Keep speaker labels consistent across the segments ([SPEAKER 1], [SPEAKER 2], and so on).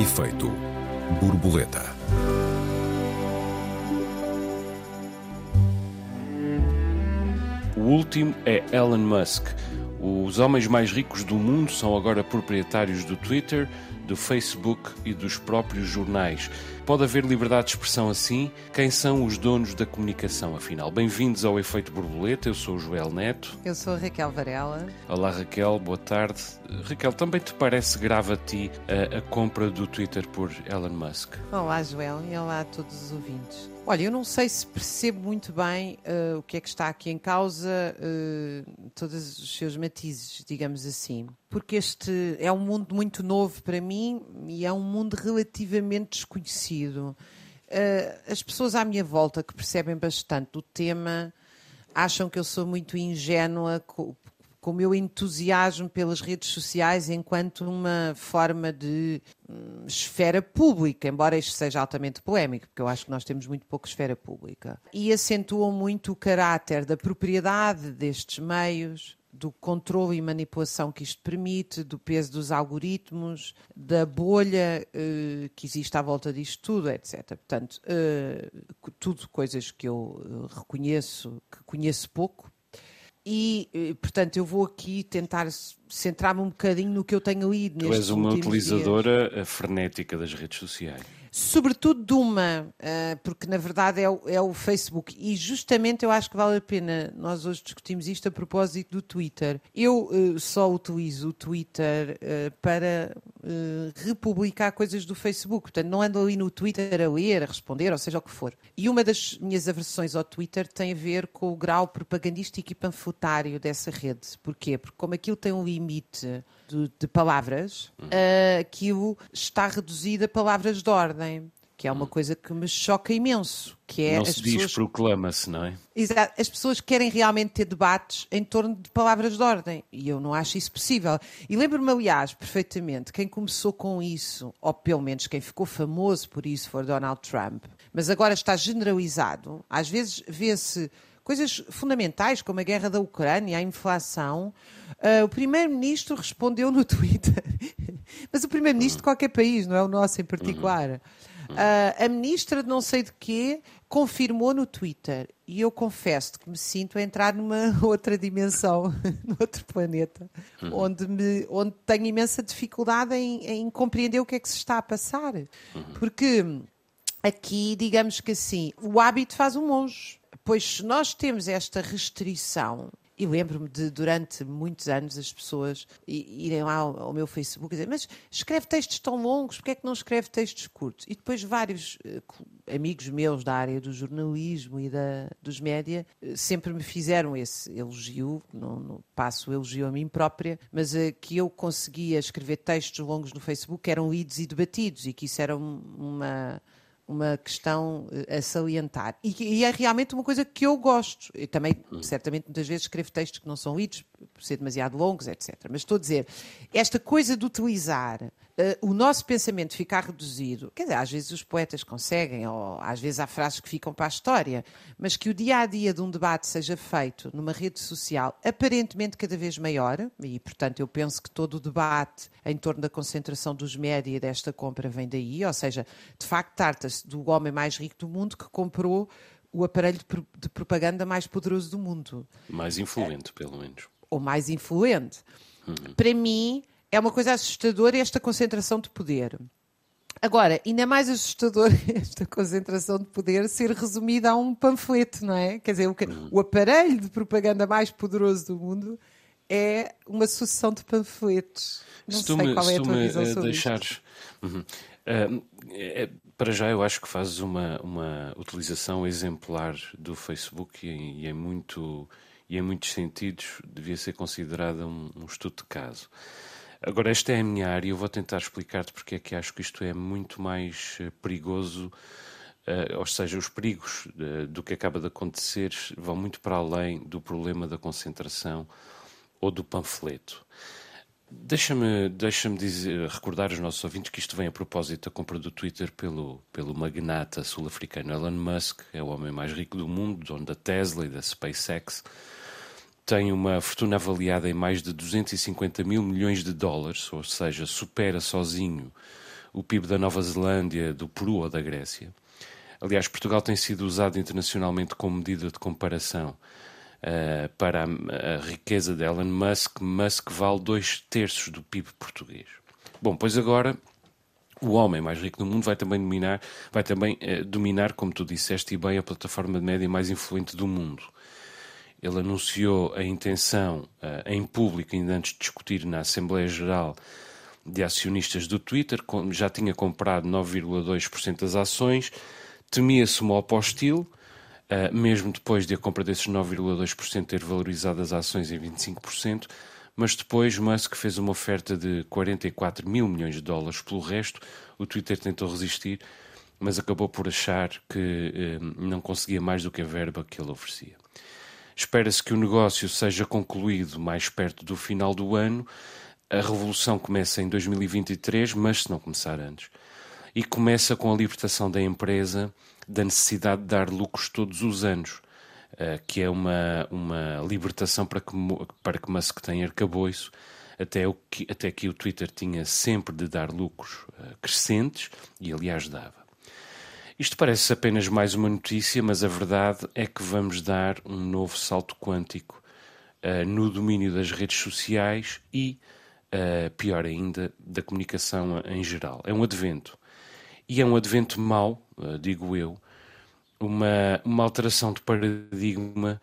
[SPEAKER 1] Efeito borboleta.
[SPEAKER 2] O último é Elon Musk. Os homens mais ricos do mundo são agora proprietários do Twitter, do Facebook e dos próprios jornais. Pode haver liberdade de expressão assim? Quem são os donos da comunicação, afinal? Bem-vindos ao Efeito Borboleta, eu sou o Joel Neto.
[SPEAKER 3] Eu sou a Raquel Varela.
[SPEAKER 2] Olá Raquel, boa tarde. Raquel, também te parece grave a ti a, a compra do Twitter por Elon Musk?
[SPEAKER 3] Olá Joel e olá a todos os ouvintes. Olha, eu não sei se percebo muito bem uh, o que é que está aqui em causa, uh, todos os seus matizes, digamos assim. Porque este é um mundo muito novo para mim e é um mundo relativamente desconhecido. Uh, as pessoas à minha volta que percebem bastante do tema acham que eu sou muito ingênua com o meu entusiasmo pelas redes sociais enquanto uma forma de hum, esfera pública, embora isto seja altamente polémico, porque eu acho que nós temos muito pouca esfera pública. E acentuam muito o caráter da propriedade destes meios, do controle e manipulação que isto permite, do peso dos algoritmos, da bolha uh, que existe à volta disto tudo, etc. Portanto, uh, tudo coisas que eu eh, reconheço, que conheço pouco, e, eh, portanto, eu vou aqui tentar centrar-me um bocadinho no que eu tenho lido.
[SPEAKER 2] Tu és uma utilizadora dias. frenética das redes sociais
[SPEAKER 3] sobretudo de uma, uh, porque na verdade é o, é o, Facebook. E justamente eu acho que vale a pena, nós hoje discutimos isto a propósito do Twitter. Eu uh, só utilizo o Twitter uh, para republicar coisas do Facebook, portanto não ando ali no Twitter a ler, a responder, ou seja o que for. E uma das minhas aversões ao Twitter tem a ver com o grau propagandístico e panfletário dessa rede. Porquê? Porque como aquilo tem um limite de, de palavras, uhum. uh, aquilo está reduzido a palavras de ordem que é uma uhum. coisa que me choca imenso. Que é
[SPEAKER 2] não se diz, pessoas... proclama-se, não é?
[SPEAKER 3] Exato. As pessoas querem realmente ter debates em torno de palavras de ordem e eu não acho isso possível. E lembro-me, aliás, perfeitamente, quem começou com isso, ou pelo menos quem ficou famoso por isso, foi Donald Trump, mas agora está generalizado. Às vezes vê-se coisas fundamentais, como a guerra da Ucrânia, a inflação. Uh, o primeiro-ministro respondeu no Twitter, mas o primeiro-ministro de qualquer país, não é o nosso em particular. Uh, a ministra de não sei de quê confirmou no Twitter. E eu confesso que me sinto a entrar numa outra dimensão, num outro planeta, uhum. onde, me, onde tenho imensa dificuldade em, em, compreender o que é que se está a passar. Uhum. Porque aqui, digamos que assim, o hábito faz o monge. Pois nós temos esta restrição e lembro-me de, durante muitos anos, as pessoas irem lá ao, meu Facebook e dizer mas escreve textos tão longos, porque é que não escreve textos curtos? E depois vários uh, amigos meus da área do jornalismo e da, dos média uh, sempre me fizeram esse elogio, não, não passo o elogio a mim própria, mas uh, que eu conseguia escrever textos longos no Facebook que eram lidos e debatidos e que isso era uma uma questão eh, a salientar. E, e, é realmente uma coisa que eu gosto. Eu também, hum. certamente, muitas vezes escrevo textos que não são lidos, por ser demasiado longos, etc. Mas estou a dizer, esta coisa de utilizar o nosso pensamento ficar reduzido, quer dizer, às vezes os poetas conseguem, ou às vezes há frases que ficam para a história, mas que o dia a dia de um debate seja feito numa rede social aparentemente cada vez maior, e portanto eu penso que todo o debate em torno da concentração dos média desta compra vem daí, ou seja, de facto trata-se do homem mais rico do mundo que comprou o aparelho de propaganda mais poderoso do mundo.
[SPEAKER 2] Mais influente, pelo menos
[SPEAKER 3] ou mais influente. Uhum. Para mim, é uma coisa assustadora esta concentração de poder. Agora, ainda mais assustador esta concentração de poder ser resumida a um panfleto, não é? Quer dizer, o, uhum. o aparelho de propaganda mais poderoso do mundo é uma sucessão de panfletos. Não se sei me, qual é a tua visão eh, sobre deixares,
[SPEAKER 2] uhum. uh, é, para já eu acho que fazes uma, uma utilização exemplar do Facebook e, e é muito e em muitos sentidos devia ser considerada um, um estudo de caso. Agora, esta é a minha área e eu vou tentar explicar-te porque é que acho que isto é muito mais eh, perigoso, uh, ou seja, os perigos uh, do que acaba de acontecer vão muito para além do problema da concentração ou do panfleto. Deixa-me deixa recordar aos nossos ouvintes que isto vem a propósito da compra do Twitter pelo, pelo magnata sul-africano Elon Musk, é o homem mais rico do mundo, dono da Tesla e da SpaceX tem uma fortuna avaliada em mais de 250 mil milhões de dólares, ou seja, supera sozinho o PIB da Nova Zelândia, do Peru ou da Grécia. Aliás, Portugal tem sido usado internacionalmente como medida de comparação uh, para a, a, riqueza de Elon Musk. Musk vale dois terços do PIB português. Bom, pois agora o homem mais rico do mundo vai também dominar, vai também uh, dominar, como tu disseste e bem, a plataforma de média mais influente do mundo. Ele anunciou a intenção uh, em público, ainda antes de discutir na Assembleia Geral de Acionistas do Twitter, já tinha comprado 9,2% das ações, temia-se uma opostil, uh, mesmo depois de a compra desses 9,2% ter valorizado as ações em 25%, mas depois Musk fez uma oferta de 44 mil milhões de dólares pelo resto. O Twitter tentou resistir, mas acabou por achar que eh, não conseguia mais do que a verba que ele oferecia. Espera-se que o negócio seja concluído mais perto do final do ano. A revolução começa em 2023, mas se não começar antes. E começa com a libertação da empresa da necessidade de dar lucros todos os anos, eh, que é uma, uma libertação para que, para que Musk tenha arcabouço. Até, o que, até que o Twitter tinha sempre de dar lucros eh, crescentes, e aliás dava. Isto parece apenas mais uma notícia, mas a verdade é que vamos dar um novo salto quântico uh, no domínio das redes sociais e, uh, pior ainda, da comunicação em geral. É um advento. E é um advento mau, uh, digo eu, uma, uma alteração de paradigma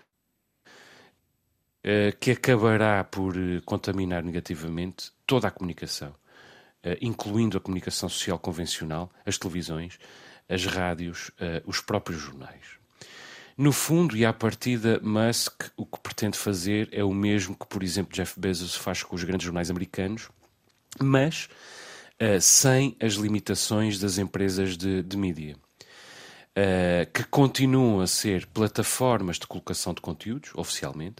[SPEAKER 2] que acabará por contaminar negativamente toda a comunicação, incluindo a comunicação social convencional, as televisões as rádios, uh, os próprios jornais. No fundo e à partida, Musk o que pretende fazer é o mesmo que, por exemplo, Jeff Bezos faz com os grandes jornais americanos, mas uh, sem as limitações das empresas de, de mídia. Uh, que continuam a ser plataformas de colocação de conteúdos, oficialmente,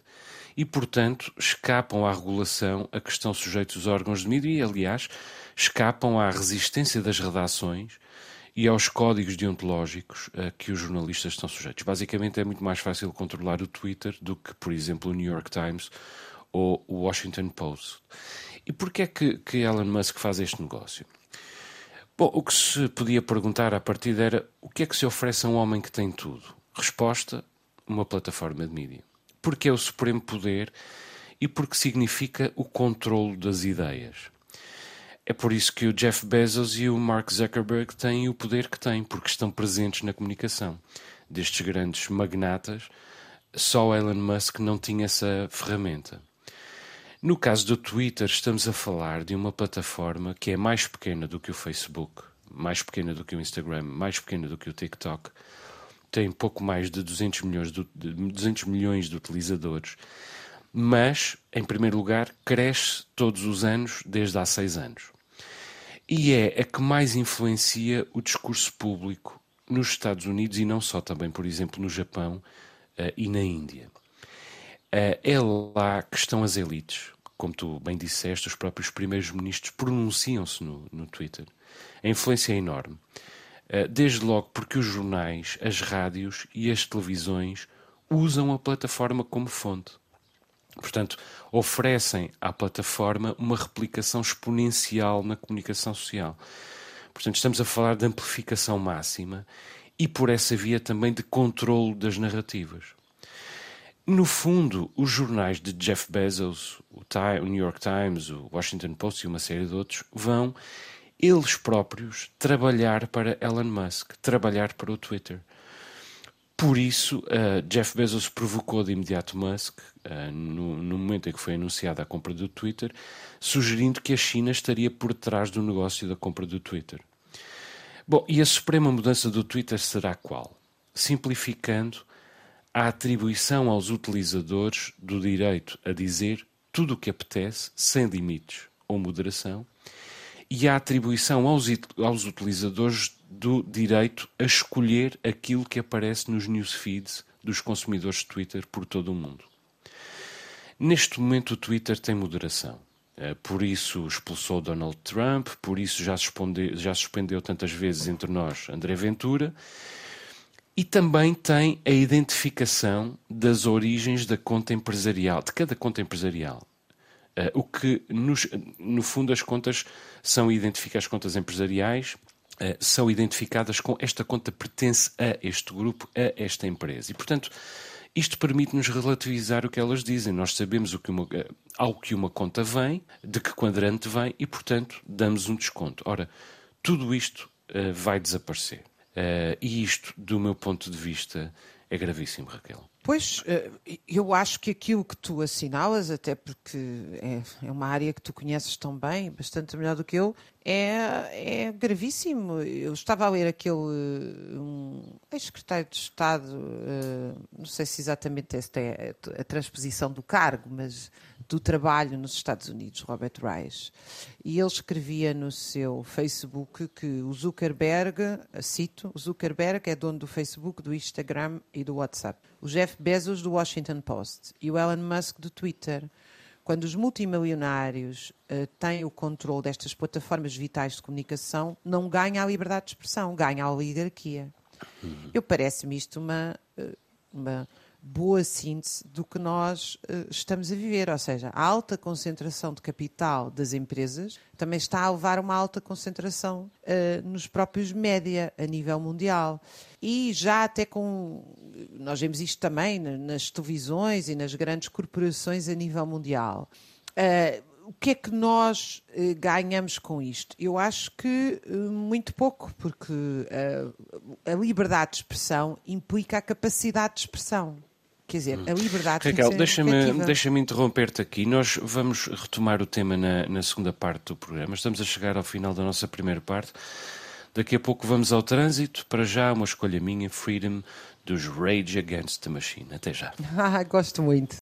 [SPEAKER 2] e, portanto, escapam à regulação a que estão sujeitos os órgãos de mídia e, aliás, escapam à resistência das redações e aos códigos deontológicos a que os jornalistas estão sujeitos. Basicamente é muito mais fácil controlar o Twitter do que, por exemplo, o New York Times ou o Washington Post. E porquê é que, que Elon Musk faz este negócio? Bom, o que se podia perguntar a partir era o que é que se oferece a um homem que tem tudo? Resposta: uma plataforma de mídia. Porque é o supremo poder e porque significa o controlo das ideias. É por isso que o Jeff Bezos e o Mark Zuckerberg têm o poder que têm, porque estão presentes na comunicação. Destes grandes magnatas, só Elon Musk não tinha essa ferramenta. No caso do Twitter, estamos a falar de uma plataforma que é mais pequena do que o Facebook, mais pequena do que o Instagram, mais pequena do que o TikTok. Tem pouco mais de 200 milhões de, 200 milhões de utilizadores. Mas, em primeiro lugar, cresce todos os anos desde há seis anos e é a que mais influencia o discurso público nos Estados Unidos e não só, também, por exemplo, no Japão uh, e na Índia. Uh, é lá que estão as elites. Como tu bem disseste, os próprios primeiros ministros pronunciam-se no, no Twitter. A influência é enorme. Uh, desde logo porque os jornais, as rádios e as televisões usam a plataforma como fonte. Portanto, oferecem à plataforma uma replicação exponencial na comunicação social. Portanto, estamos a falar de amplificação máxima e, por essa via, também de controle das narrativas. No fundo, os jornais de Jeff Bezos, o, New York Times, o Washington Post e uma série de outros vão eles próprios trabalhar para Elon Musk, trabalhar para o Twitter. Por isso, uh, Jeff Bezos provocou de imediato Musk, uh, no, no, momento em que foi anunciada a compra do Twitter, sugerindo que a China estaria por trás do negócio da compra do Twitter. Bom, e a suprema mudança do Twitter será qual? Simplificando, a atribuição aos utilizadores do direito a dizer tudo o que apetece, sem limites ou moderação, e a atribuição aos, aos utilizadores do direito a escolher aquilo que aparece nos newsfeeds dos consumidores de Twitter por todo o mundo. Neste momento, o Twitter tem moderação. Eh, por isso expulsou Donald Trump, por isso já suspendeu, já suspendeu tantas vezes entre nós André Ventura, e também tem a identificação das origens da conta empresarial, de cada conta empresarial. O que, nos, no fundo, as contas são identificar as contas empresariais são identificadas com esta conta pertence a este grupo, a esta empresa. E, portanto, isto permite-nos relativizar o que elas dizem. Nós sabemos o que uma, ao que uma conta vem, de que quadrante vem e, portanto, damos um desconto. Ora, tudo isto uh, vai desaparecer. Uh, e isto, do meu ponto de vista, é gravíssimo, Raquel.
[SPEAKER 3] Pois, eh, eu acho que aquilo que tu assinalas, até porque é, é, uma área que tu conheces tão bem, bastante melhor do que eu, é, é gravíssimo. Eu estava a ler aquele um ex-secretário de Estado, uh, não sei se exatamente esta é a transposição do cargo, mas do trabalho nos Estados Unidos, Robert Reich. E ele escrevia no seu Facebook que o Zuckerberg, cito, o Zuckerberg é dono do Facebook, do Instagram e do WhatsApp. O Jeff Bezos do Washington Post e o Elon Musk do Twitter. Quando os multimilionários uh, têm o controle destas plataformas vitais de comunicação, não ganha a liberdade de expressão, ganha a oligarquia. Eu parece-me isto uma, eh, uma boa síntese do que nós uh, estamos a viver, ou seja, a alta concentração de capital das empresas também está a levar a uma alta concentração uh, nos próprios média a nível mundial. E já até com. Nós vemos isto também nas televisões e nas grandes corporações a nível mundial. Uh, o que é que nós uh, ganhamos com isto? Eu acho que uh, muito pouco, porque uh, a liberdade de expressão implica a capacidade de expressão. Quer dizer, a liberdade
[SPEAKER 2] Raquel, deixa-me deixa interromper-te aqui. Nós vamos retomar o tema na, na segunda parte do programa. Estamos a chegar ao final da nossa primeira parte. Daqui a pouco vamos ao trânsito. Para já, uma escolha minha, Freedom, dos Rage Against the Machine. Até já.
[SPEAKER 3] Ah, gosto muito.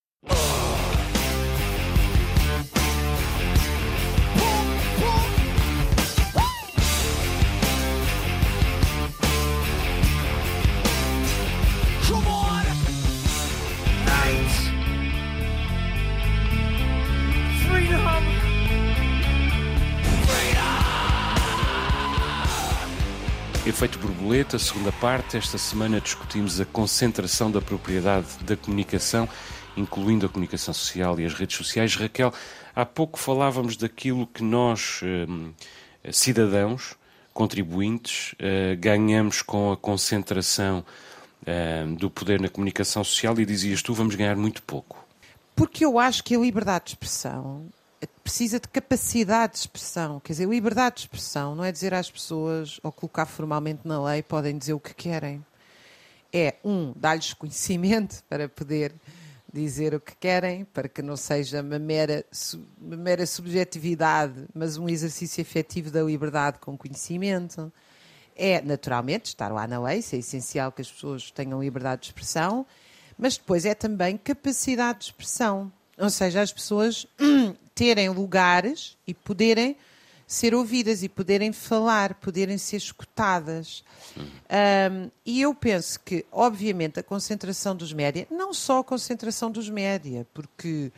[SPEAKER 2] Efeito borboleta, segunda parte. Esta semana discutimos a concentração da propriedade da comunicação, incluindo a comunicação social e as redes sociais. Raquel, há pouco falávamos daquilo que nós, eh, cidadãos, contribuintes, eh, ganhamos com a concentração eh, do poder na comunicação social e dizias tu, vamos ganhar muito pouco.
[SPEAKER 3] Porque eu acho que a liberdade de expressão precisa de capacidade de expressão. Quer dizer, liberdade de expressão não é dizer às pessoas, ou colocar formalmente na lei, podem dizer o que querem. É, um, dar-lhes conhecimento para poder dizer o que querem, para que não seja uma mera, uma mera subjetividade, mas um exercício efetivo da liberdade com conhecimento. É, naturalmente, estar lá na lei, é essencial que as pessoas tenham liberdade de expressão, mas depois é também capacidade de expressão. Ou seja, as pessoas terem lugares e poderem ser ouvidas e poderem falar, poderem ser escutadas. Um, e eu penso que, obviamente, a concentração dos média, não só a concentração dos média, porque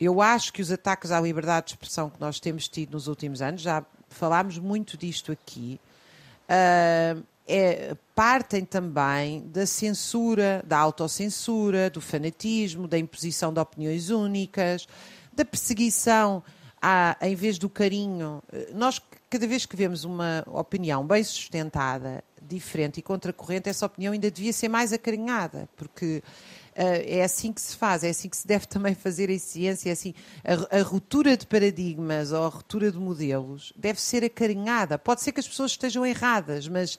[SPEAKER 3] eu acho que os ataques à liberdade de expressão que nós temos tido nos últimos anos, já falámos muito disto aqui, uh, é, partem também da censura, da autocensura, do fanatismo, da imposição de opiniões únicas da perseguição à, em vez do carinho. Nós, cada vez que vemos uma opinião bem sustentada, diferente e contracorrente, essa opinião ainda devia ser mais acarinhada, porque uh, é assim que se faz, é assim que se deve também fazer em ciência, é assim, a, a ruptura de paradigmas ou a ruptura de modelos deve ser acarinhada. Pode ser que as pessoas estejam erradas, mas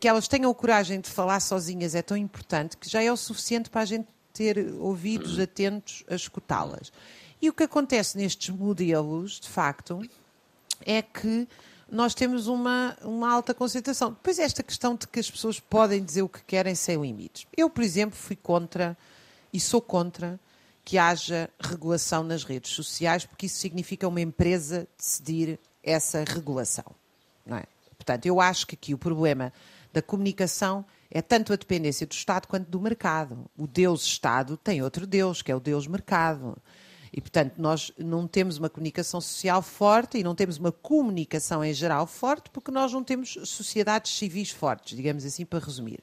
[SPEAKER 3] que elas tenham coragem de falar sozinhas é tão importante que já é o suficiente para a gente ter ouvidos atentos a escutá-las. E o que acontece nestes modelos, de facto, é que nós temos uma, uma alta concentração. Depois, esta questão de que as pessoas podem dizer o que querem sem limites. Eu, por exemplo, fui contra e sou contra que haja regulação nas redes sociais, porque isso significa uma empresa decidir essa regulação. Não é? Portanto, eu acho que aqui o problema da comunicação é tanto a dependência do Estado quanto do mercado. O Deus Estado tem outro Deus, que é o Deus Mercado. E, portanto, nós não temos uma comunicação social forte e não temos uma comunicação em geral forte porque nós não temos sociedades civis fortes, digamos assim, para resumir.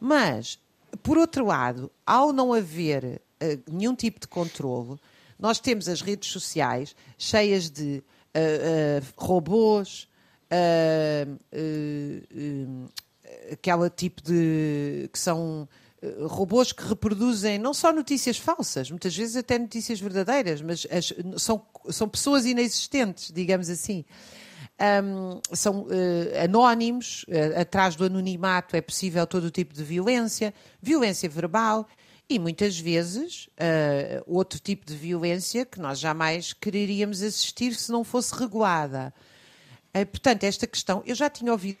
[SPEAKER 3] Mas, por outro lado, ao não haver uh, nenhum tipo de controle, Nós temos as redes sociais cheias de uh, uh, robôs, uh, aquela tipo de. que são robôs que reproduzem não só notícias falsas, muitas vezes até notícias verdadeiras, mas as, são, são pessoas inexistentes, digamos assim. Um, são uh, anónimos, uh, atrás do anonimato é possível todo o tipo de violência, violência verbal e muitas vezes uh, outro tipo de violência que nós jamais quereríamos assistir se não fosse regulada. Portanto, esta questão, eu já tinha ouvido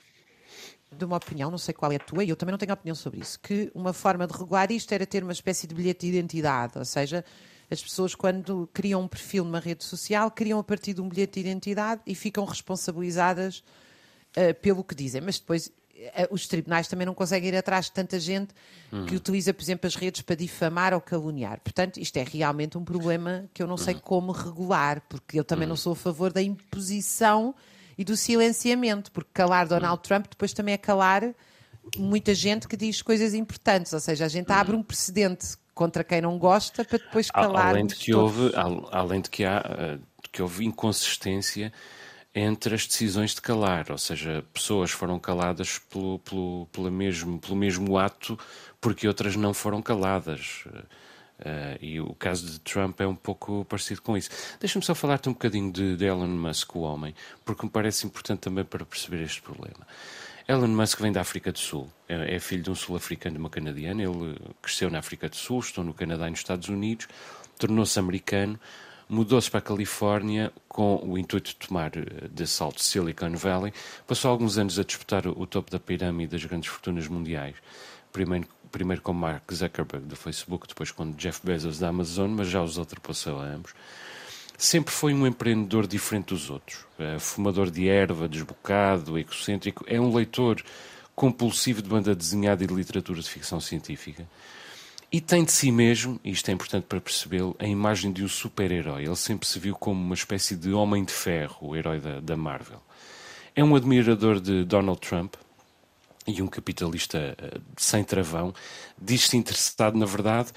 [SPEAKER 3] de uma opinião, não sei qual é a tua, e eu também não tenho opinião sobre isso, que uma forma de regular isto era ter uma espécie de bilhete de identidade, ou seja, as pessoas quando criam um perfil numa rede social, criam a partir de um bilhete de identidade e ficam responsabilizadas uh, pelo que dizem, mas depois uh, os tribunais também não conseguem ir atrás de tanta gente hum. que utiliza, por exemplo, as redes para difamar ou caluniar. Portanto, isto é realmente um problema que eu não sei hum. como regular, porque eu também hum. não sou a favor da imposição e do silenciamento, porque calar Donald. Trump depois também é calar muita gente que diz coisas importantes, ou seja, a gente hum. abre um precedente contra quem não gosta para depois calar.
[SPEAKER 2] Além de que houve, além de que há eh, que houve inconsistência entre as decisões de calar, ou seja, pessoas foram caladas pelo, pelo, pelo, mesmo, pelo mesmo ato porque outras não foram caladas. Uh, e o caso de Trump é um pouco parecido com isso. Deixa-me só falar-te um bocadinho de, de Elon Musk, o homem, porque me parece importante também para perceber este problema. Elon Musk vem da África do Sul, é, é filho de um sul-africano e uma canadiana. Ele cresceu na África do Sul, estou no Canadá e nos Estados Unidos, tornou-se americano, mudou-se para a Califórnia com o intuito de tomar eh, de assalto Silicon Valley. Passou alguns anos a disputar o topo da pirâmide das grandes fortunas mundiais. Primeiro primeiro com Mark Zuckerberg do Facebook, depois com Jeff Bezos da Amazon, mas já os ultrapassou a ambos. Sempre foi um empreendedor diferente dos outros. É fumador de erva, desbocado, egocêntrico. É um leitor compulsivo de banda desenhada e de literatura de ficção científica. E tem de si mesmo, e isto é importante para percebê-lo, a imagem de um super-herói. Ele sempre se viu como uma espécie de homem de ferro, o herói da, da Marvel. É um admirador de Donald Trump, e um capitalista uh, sem travão, diz-se interessado na verdade,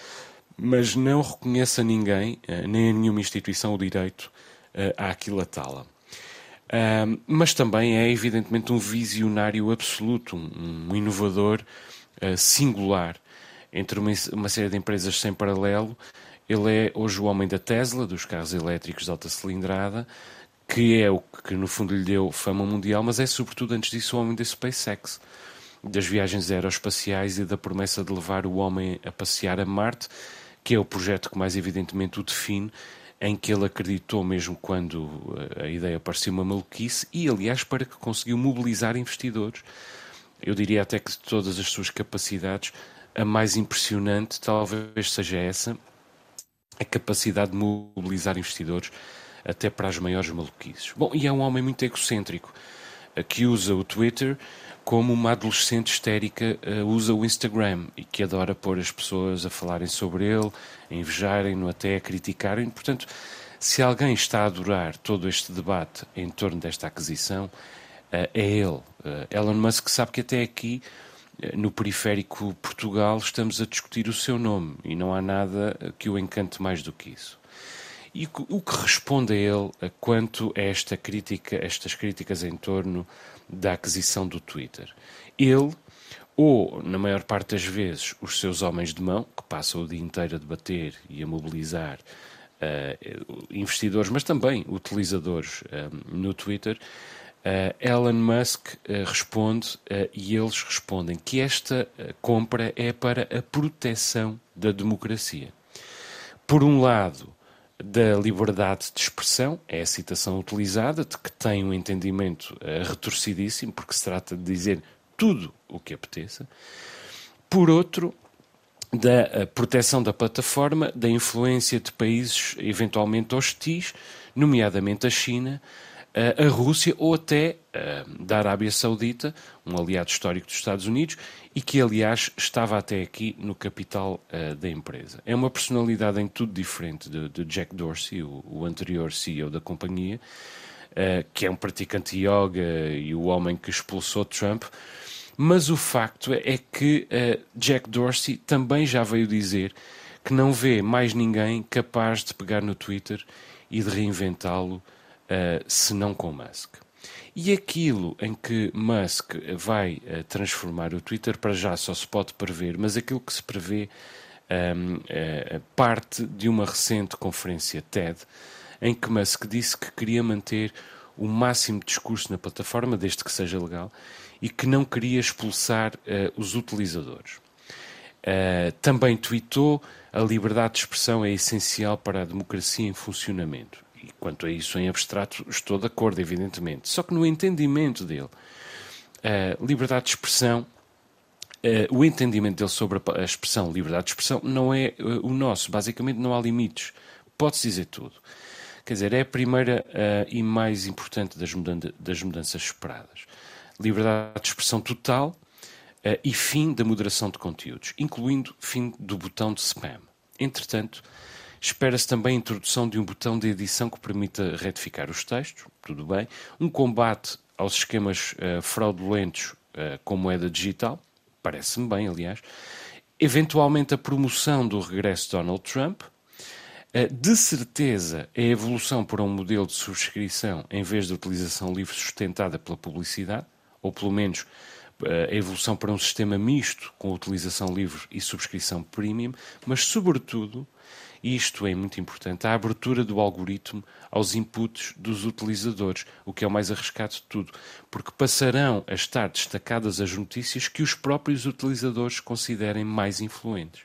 [SPEAKER 2] mas não reconhece a ninguém, uh, nem a nenhuma instituição, o direito uh, a aquilatá-la. Mas também é, evidentemente, um visionário absoluto, um, inovador singular entre uma, uma série de empresas sem paralelo. Ele é hoje o homem da Tesla, dos carros elétricos de alta cilindrada, que é o que no fundo lhe deu fama mundial, mas é sobretudo antes disso o homem da SpaceX das viagens aeroespaciais e da promessa de levar o homem a passear a Marte, que é o projeto que mais evidentemente o define, em que ele acreditou mesmo quando eh, a ideia parecia uma maluquice e, aliás, para que conseguiu mobilizar investidores. Eu diria até que de todas as suas capacidades, a mais impressionante talvez seja essa, a capacidade de mobilizar investidores até para as maiores maluquices. Bom, e é um homem muito egocêntrico, eh, que usa o Twitter como uma adolescente histérica uh, usa o Instagram e que adora pôr as pessoas a falarem sobre ele, a invejarem-no, até a criticarem. Portanto, se alguém está a adorar todo este debate em torno desta aquisição, uh, é ele. Uh, Elon Musk sabe que até aqui, no periférico Portugal, estamos a discutir o seu nome e não há nada que o encante mais do que isso. E o que responde a ele quanto a esta crítica, estas críticas em torno da aquisição do Twitter. Ele, ou, na maior parte das vezes, os seus homens de mão, que passam o dia inteiro a debater e a mobilizar uh, investidores, mas também utilizadores uh, no Twitter, uh, Elon Musk responde e eles respondem que esta compra é para a proteção da democracia. Por um lado, da liberdade de expressão, é a citação utilizada, de que tem um entendimento uh, retorcidíssimo, porque se trata de dizer tudo o que apeteça. Por outro, da uh, proteção da plataforma, da influência de países eventualmente hostis, nomeadamente a China, a Rússia ou até da Arábia Saudita, um aliado histórico dos Estados Unidos, e que, aliás, estava até aqui no capital da empresa. É uma personalidade em tudo diferente de, de Jack Dorsey, o, o, anterior CEO da companhia, que é um praticante de yoga e o homem que expulsou Trump. Mas o facto é que Jack Dorsey também já veio dizer que não vê mais ninguém capaz de pegar no Twitter e de reinventá-lo, uh, se não com Musk. E aquilo em que Musk vai uh, transformar o Twitter, para já só se pode prever, mas aquilo que se prevê um, uh, parte de uma recente conferência TED, em que Musk disse que queria manter o máximo de discurso na plataforma, desde que seja legal, e que não queria expulsar uh, os utilizadores. Uh, também tweetou a liberdade de expressão é essencial para a democracia em funcionamento. E quanto a isso em abstrato, estou de acordo, evidentemente. Só que no entendimento dele, uh, liberdade de expressão, o entendimento dele sobre a, expressão liberdade de expressão não é o nosso. Basicamente, não há limites. Pode-se dizer tudo. Quer dizer, é a primeira uh, e mais importante das, mudança, das, mudanças esperadas. Liberdade de expressão total uh, e fim da moderação de conteúdos, incluindo fim do botão de spam. Entretanto, espera-se também a introdução de um botão de edição que permita retificar os textos, tudo bem, um combate aos esquemas uh, fraudulentos com moeda digital, parece-me bem, aliás, eventualmente a promoção do regresso de Donald Trump, eh, de certeza, a evolução para um modelo de subscrição em vez de utilização livre sustentada pela publicidade, ou pelo menos a evolução para um sistema misto com utilização livre e subscrição premium, mas, sobretudo, isto é muito importante, a abertura do algoritmo aos inputs dos utilizadores, o que é o mais arriscado de tudo, porque passarão a estar destacadas as notícias que os próprios utilizadores considerem mais influentes.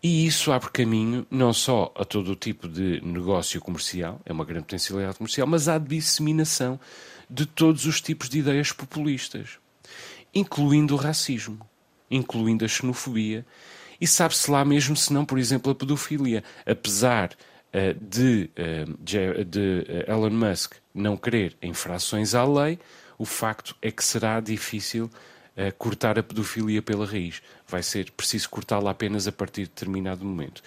[SPEAKER 2] E isso abre caminho não só a todo o tipo de negócio comercial, é uma grande potencialidade comercial, mas à disseminação de todos os tipos de ideias populistas, incluindo o racismo, incluindo a xenofobia, e sabe-se lá mesmo se não, por exemplo, a pedofilia. Apesar uh, de, uh, de uh, Elon Musk não querer infrações à lei, o facto é que será difícil cortar a pedofilia pela raiz. Vai ser preciso cortá-la apenas a partir de determinado momento.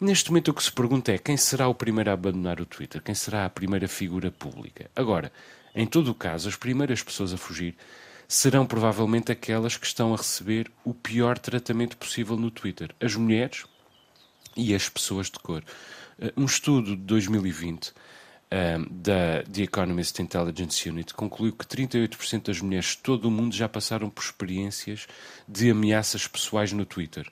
[SPEAKER 2] Neste momento, o que se pergunta é quem será o primeiro a abandonar o Twitter? Quem será a primeira figura pública? Agora, em todo o caso, as primeiras pessoas a fugir serão provavelmente aquelas que estão a receber o pior tratamento possível no Twitter: as mulheres e as pessoas de cor. Eh, um estudo de 2020 um, da The Economist Intelligence Unit concluiu que 38% das mulheres de todo o mundo já passaram por experiências de ameaças pessoais no Twitter,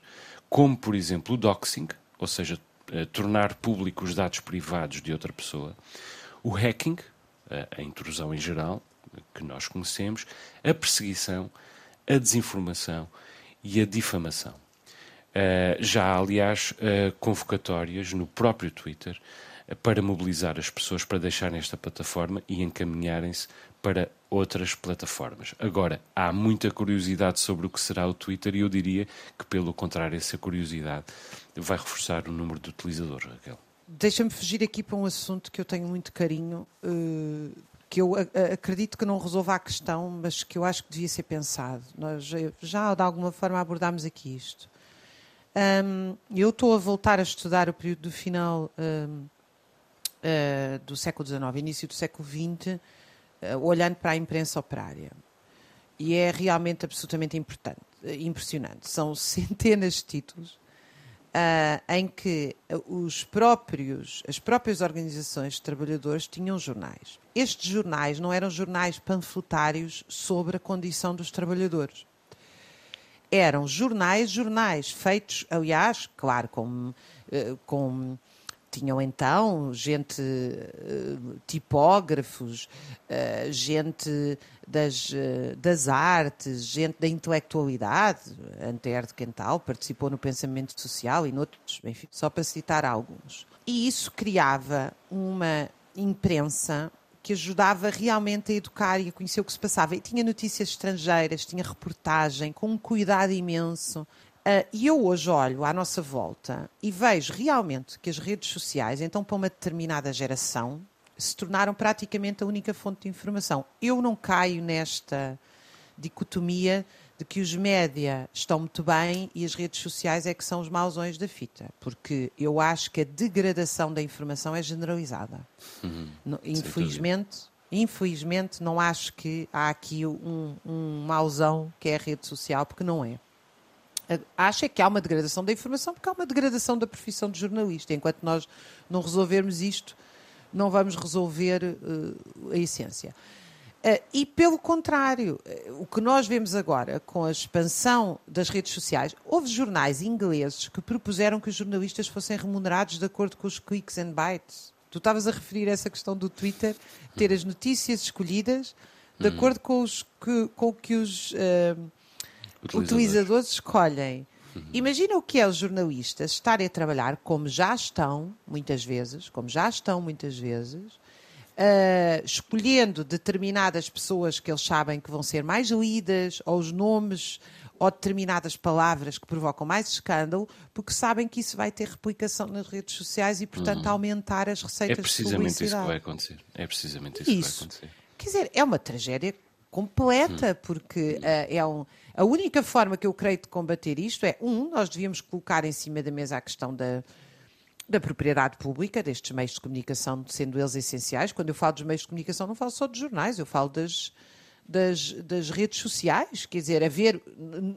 [SPEAKER 2] como, por exemplo, o doxing, ou seja, uh, tornar públicos os dados privados de outra pessoa, o hacking, a intrusão em geral, que nós conhecemos, a perseguição, a desinformação e a difamação. Uh, já há, aliás, convocatórias no próprio Twitter para mobilizar as pessoas para deixarem esta plataforma e encaminharem-se para outras plataformas. Agora, há muita curiosidade sobre o que será o Twitter e eu diria que, pelo contrário, essa curiosidade vai reforçar o número de utilizadores, Raquel.
[SPEAKER 3] Deixa-me fugir aqui para um assunto que eu tenho muito carinho, eh, que eu acredito que não resolva a questão, mas que eu acho que devia ser pensado. Nós já de alguma forma abordámos aqui isto. eu estou a voltar a estudar o período do final uh, do século XIX, início do século XX, uh, eh, olhando para a imprensa operária. E é realmente absolutamente importante, impressionante. São centenas de títulos Uh, em que os próprios, as próprias organizações de trabalhadores tinham jornais. Estes jornais não eram jornais panfletários sobre a condição dos trabalhadores. Eram jornais, jornais feitos, aliás, claro, com, uh, com tinham então gente, eh, tipógrafos, eh, gente das, eh, das artes, gente da intelectualidade, Anter de Quental participou no pensamento social e noutros, enfim, só para citar alguns. E isso criava uma imprensa que ajudava realmente a educar e a conhecer o que se passava. E tinha notícias estrangeiras, tinha reportagem, com um cuidado imenso e eu hoje olho à nossa volta e vejo realmente que as redes sociais, então para uma determinada geração, se tornaram praticamente a única fonte de informação. Eu não caio nesta dicotomia de que os média estão muito bem e as redes sociais é que são os mausões da fita, porque eu acho que a degradação da informação é generalizada. Uhum, infelizmente, infelizmente não acho que há aqui um, um mauzão que é a rede social, porque não é. Acha que há uma degradação da informação porque há uma degradação da profissão de jornalista. Enquanto nós não resolvermos isto, não vamos resolver uh, a essência. Uh, e pelo contrário, uh, o que nós vemos agora com a expansão das redes sociais, houve jornais ingleses que propuseram que os jornalistas fossem remunerados de acordo com os clicks and bytes. Tu estavas a referir a essa questão do Twitter, ter as notícias escolhidas de uhum. acordo com, os, que, com o que os uh, utilizadores. utilizadores. escolhem. Uhum. Imagina o que é os jornalistas estarem a trabalhar como já estão, muitas vezes, como já estão muitas vezes, uh, escolhendo determinadas pessoas que eles sabem que vão ser mais lidas, ou os nomes, ou determinadas palavras que provocam mais escândalo, porque sabem que isso vai ter replicação nas redes sociais e, portanto, uhum. aumentar as receitas
[SPEAKER 2] de. É precisamente isso que vai acontecer. É precisamente isso, isso, que vai acontecer.
[SPEAKER 3] Quer dizer, é uma tragédia completa, uhum. porque uh, é um, a única forma que eu creio de combater isto é, um, nós devíamos colocar em cima da mesa a questão da, da propriedade pública destes meios de comunicação, sendo eles essenciais. Quando eu falo dos meios de comunicação, não falo só dos jornais, eu falo das, das, das redes sociais. Quer dizer, haver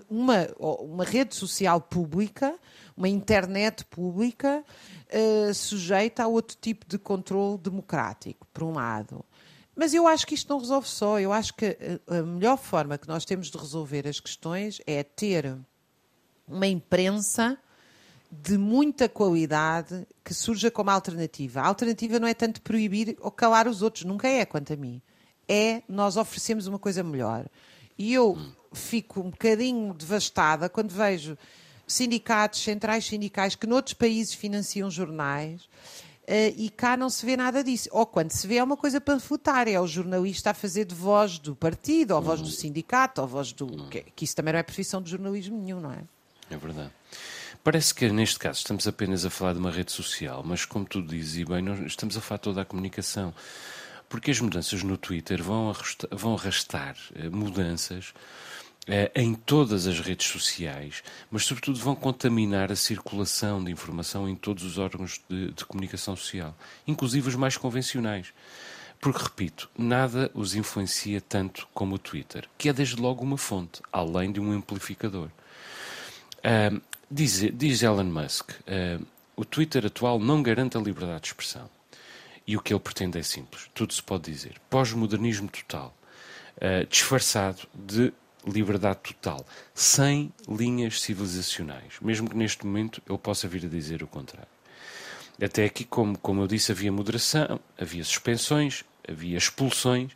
[SPEAKER 3] uma, uma rede social pública, uma internet pública, uh, sujeita a outro tipo de controle democrático, por um lado. Mas eu acho que isto não resolve só. Eu acho que a melhor forma que nós temos de resolver as questões é ter uma imprensa de muita qualidade que surja como alternativa. A alternativa não é tanto proibir ou calar os outros, nunca é, quanto a mim. É nós oferecemos uma coisa melhor. E eu fico um bocadinho devastada quando vejo sindicatos, centrais sindicais que noutros países financiam jornais e cá não se vê nada disso. Ou quando se vê é uma coisa panfletária, é o jornalista a fazer de voz do partido, ou voz do sindicato, ou voz do. Que, que, isso também não é profissão de jornalismo nenhum, não é?
[SPEAKER 2] É verdade. Parece que neste caso estamos apenas a falar de uma rede social, mas como tu dizes, e bem, nós estamos a falar toda a comunicação. Porque as mudanças no Twitter vão arrastar, vão arrastar uh, mudanças em todas as redes sociais, mas sobretudo vão contaminar a circulação de informação em todos os órgãos de, de comunicação social, inclusive os mais convencionais. Porque, repito, nada os influencia tanto como o Twitter, que é desde logo uma fonte, além de um amplificador. Diz, diz Elon Musk: o Twitter atual não garante a liberdade de expressão. E o que ele pretende é simples: tudo se pode dizer. Pós-modernismo total, uh, disfarçado de liberdade total, sem linhas civilizacionais, mesmo que neste momento ele possa vir a dizer o contrário. Até aqui, como, como eu disse, havia moderação, havia suspensões, havia expulsões,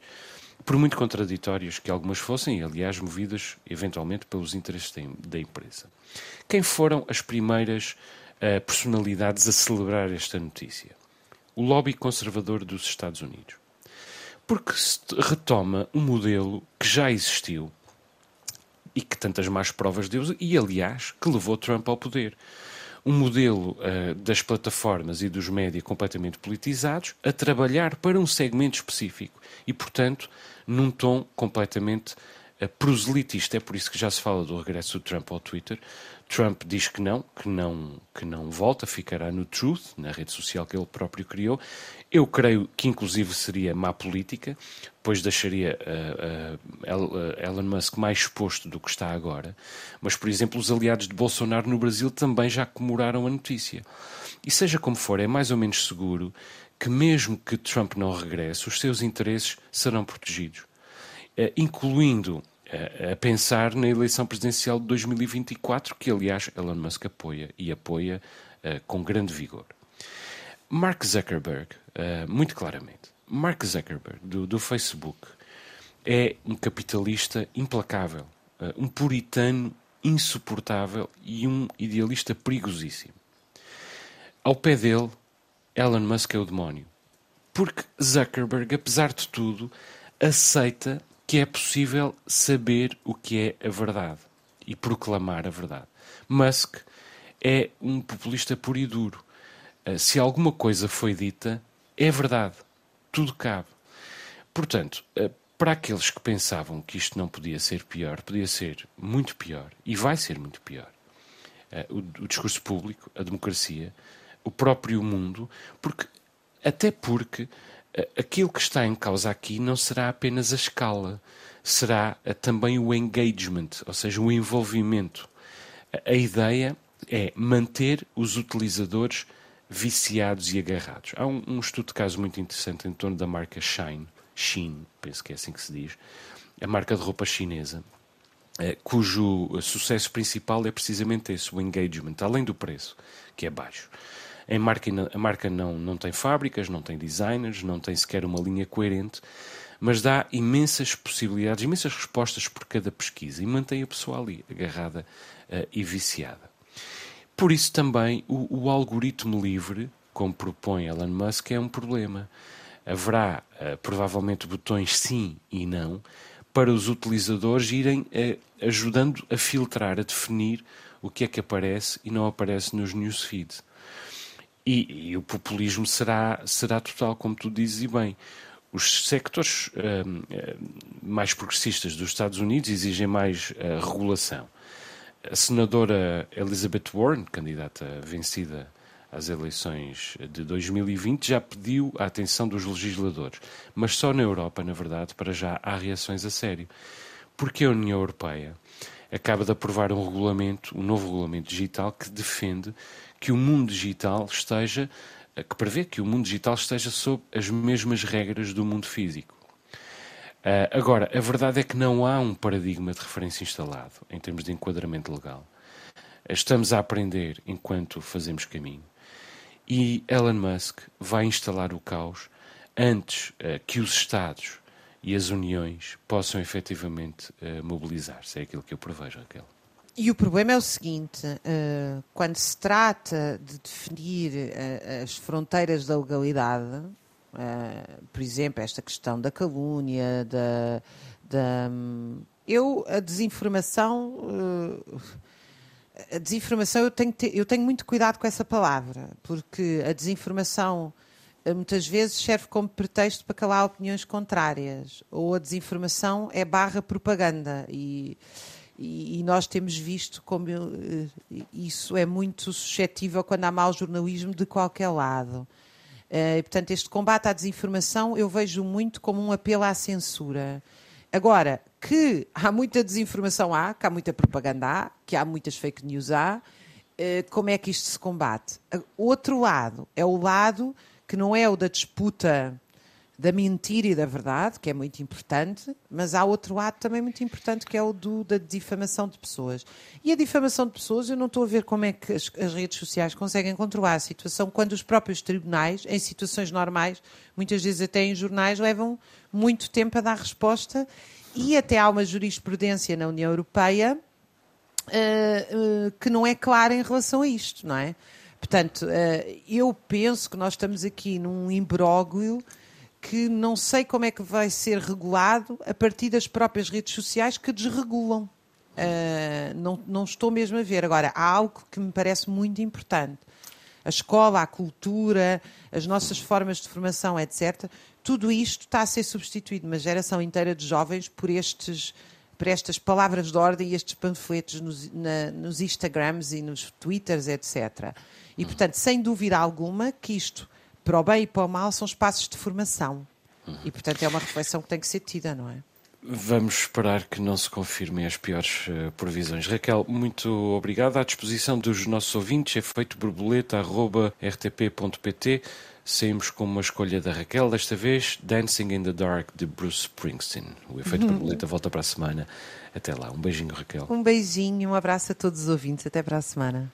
[SPEAKER 2] por muito contraditórias que algumas fossem, e aliás movidas eventualmente pelos interesses da empresa. Quem foram as primeiras uh, personalidades a celebrar esta notícia? O lobby conservador dos Estados Unidos. Porque se retoma um modelo que já existiu e que tantas más provas deu, e aliás, que levou Trump ao poder. Um modelo uh, das plataformas e dos médias completamente politizados a trabalhar para um segmento específico e, portanto, num tom completamente uh, proselitista. É por isso que já se fala do regresso do Trump ao Twitter. Trump diz que não, que não, que não volta, ficará no Truth, na rede social que ele próprio criou. Eu creio que inclusive seria má política, pois deixaria uh, uh, Elon Musk mais exposto do que está agora. Mas, por exemplo, os aliados de Bolsonaro no Brasil também já comemoraram a notícia. E seja como for, é mais ou menos seguro que mesmo que Trump não regresse, os seus interesses serão protegidos, uh, incluindo a pensar na eleição presidencial de 2024, que aliás Elon Musk apoia e apoia uh, com grande vigor. Mark Zuckerberg, uh, muito claramente, Mark Zuckerberg do, do, Facebook é um capitalista implacável, uh, um puritano insuportável e um idealista perigosíssimo. Ao pé dele, Elon Musk é o demónio. Porque Zuckerberg, apesar de tudo, aceita que é possível saber o que é a verdade e proclamar a verdade. Musk é um populista puro e duro. Eh, se alguma coisa foi dita, é verdade. Tudo cabe. Portanto, eh, para aqueles que pensavam que isto não podia ser pior, podia ser muito pior e vai ser muito pior. Eh, o, o discurso público, a democracia, o próprio mundo, porque até porque aquilo que está em causa aqui não será apenas a escala, será também o engagement, ou seja, o envolvimento. A, a ideia é manter os utilizadores viciados e agarrados. Há um, um, estudo de caso muito interessante em torno da marca Shine, Shein, penso que é assim que se diz, a marca de roupa chinesa, eh, cujo sucesso principal é precisamente esse, o engagement, além do preço, que é baixo. A marca, a marca não, não tem fábricas, não tem designers, não tem sequer uma linha coerente, mas dá imensas possibilidades, imensas respostas por cada pesquisa e mantém a pessoa ali, agarrada uh, e viciada. Por isso também o, o, algoritmo livre, como propõe Elon Musk, é um problema. Haverá uh, provavelmente botões sim e não para os utilizadores irem uh, ajudando a filtrar, a definir o que é que aparece e não aparece nos newsfeeds. E, e o populismo será, será total, como tu dizes e bem. Os sectores uh, mais progressistas dos Estados Unidos exigem mais regulação a senadora Elizabeth Warren, candidata vencida às eleições de 2020, já pediu a atenção dos legisladores. Mas só na Europa, na verdade, para já há reações a sério. Porque a União Europeia acaba de aprovar um regulamento, um novo regulamento digital, que defende que o mundo digital esteja, que prevê que o mundo digital esteja sob as mesmas regras do mundo físico. Uh, agora, a verdade é que não há um paradigma de referência instalado em termos de enquadramento legal. Estamos a aprender enquanto fazemos caminho. E Elon Musk vai instalar o caos antes uh, que os Estados e as uniões possam efetivamente uh, mobilizar-se. É aquilo que eu prevejo, Raquel.
[SPEAKER 3] E o problema é o seguinte: quando se trata de definir as fronteiras da legalidade, Uh, por exemplo, esta questão da calúnia, da. da eu, a desinformação. A desinformação, eu tenho, eu tenho muito cuidado com essa palavra, porque a desinformação muitas vezes serve como pretexto para calar opiniões contrárias, ou a desinformação é barra propaganda. E, e, nós temos visto como isso é muito suscetível quando há mau jornalismo de qualquer lado. Uh, e, portanto, este combate à desinformação eu vejo muito como um apelo à censura. Agora, que há muita desinformação há, que há muita propaganda há, que há muitas fake news há, uh, como é que isto se combate? Outro lado é o lado que não é o da disputa da mentira e da verdade, que é muito importante, mas há outro lado também muito importante, que é o do, da difamação de pessoas. E a difamação de pessoas, eu não estou a ver como é que as, as redes sociais conseguem controlar a situação quando os próprios tribunais, em situações normais, muitas vezes até em jornais, levam muito tempo a dar resposta e até há uma jurisprudência na União Europeia uh, uh, que não é clara em relação a isto, não é? Portanto, uh, eu penso que nós estamos aqui num imbróglio que não sei como é que vai ser regulado a partir das próprias redes sociais que desregulam. Uh, não, não estou mesmo a ver. Agora, há algo que me parece muito importante. A escola, a cultura, as nossas formas de formação, etc. Tudo isto está a ser substituído, uma geração inteira de jovens, por estes por estas palavras de ordem e estes panfletos nos, na, nos Instagrams e nos Twitters, etc. E, portanto, sem dúvida alguma que isto para o bem e para o mal, são espaços de formação. E, portanto, é uma reflexão que tem que ser tida, não é?
[SPEAKER 2] Vamos esperar que não se confirmem as piores uh, previsões. Raquel, muito obrigado. À disposição dos nossos ouvintes, é feito borboleta.rtp.pt. Saímos com uma escolha da Raquel, desta vez Dancing in the Dark de Bruce Springsteen. O efeito uhum. borboleta volta para a semana. Até lá. Um beijinho, Raquel.
[SPEAKER 3] Um beijinho, um abraço a todos os ouvintes. Até para a semana.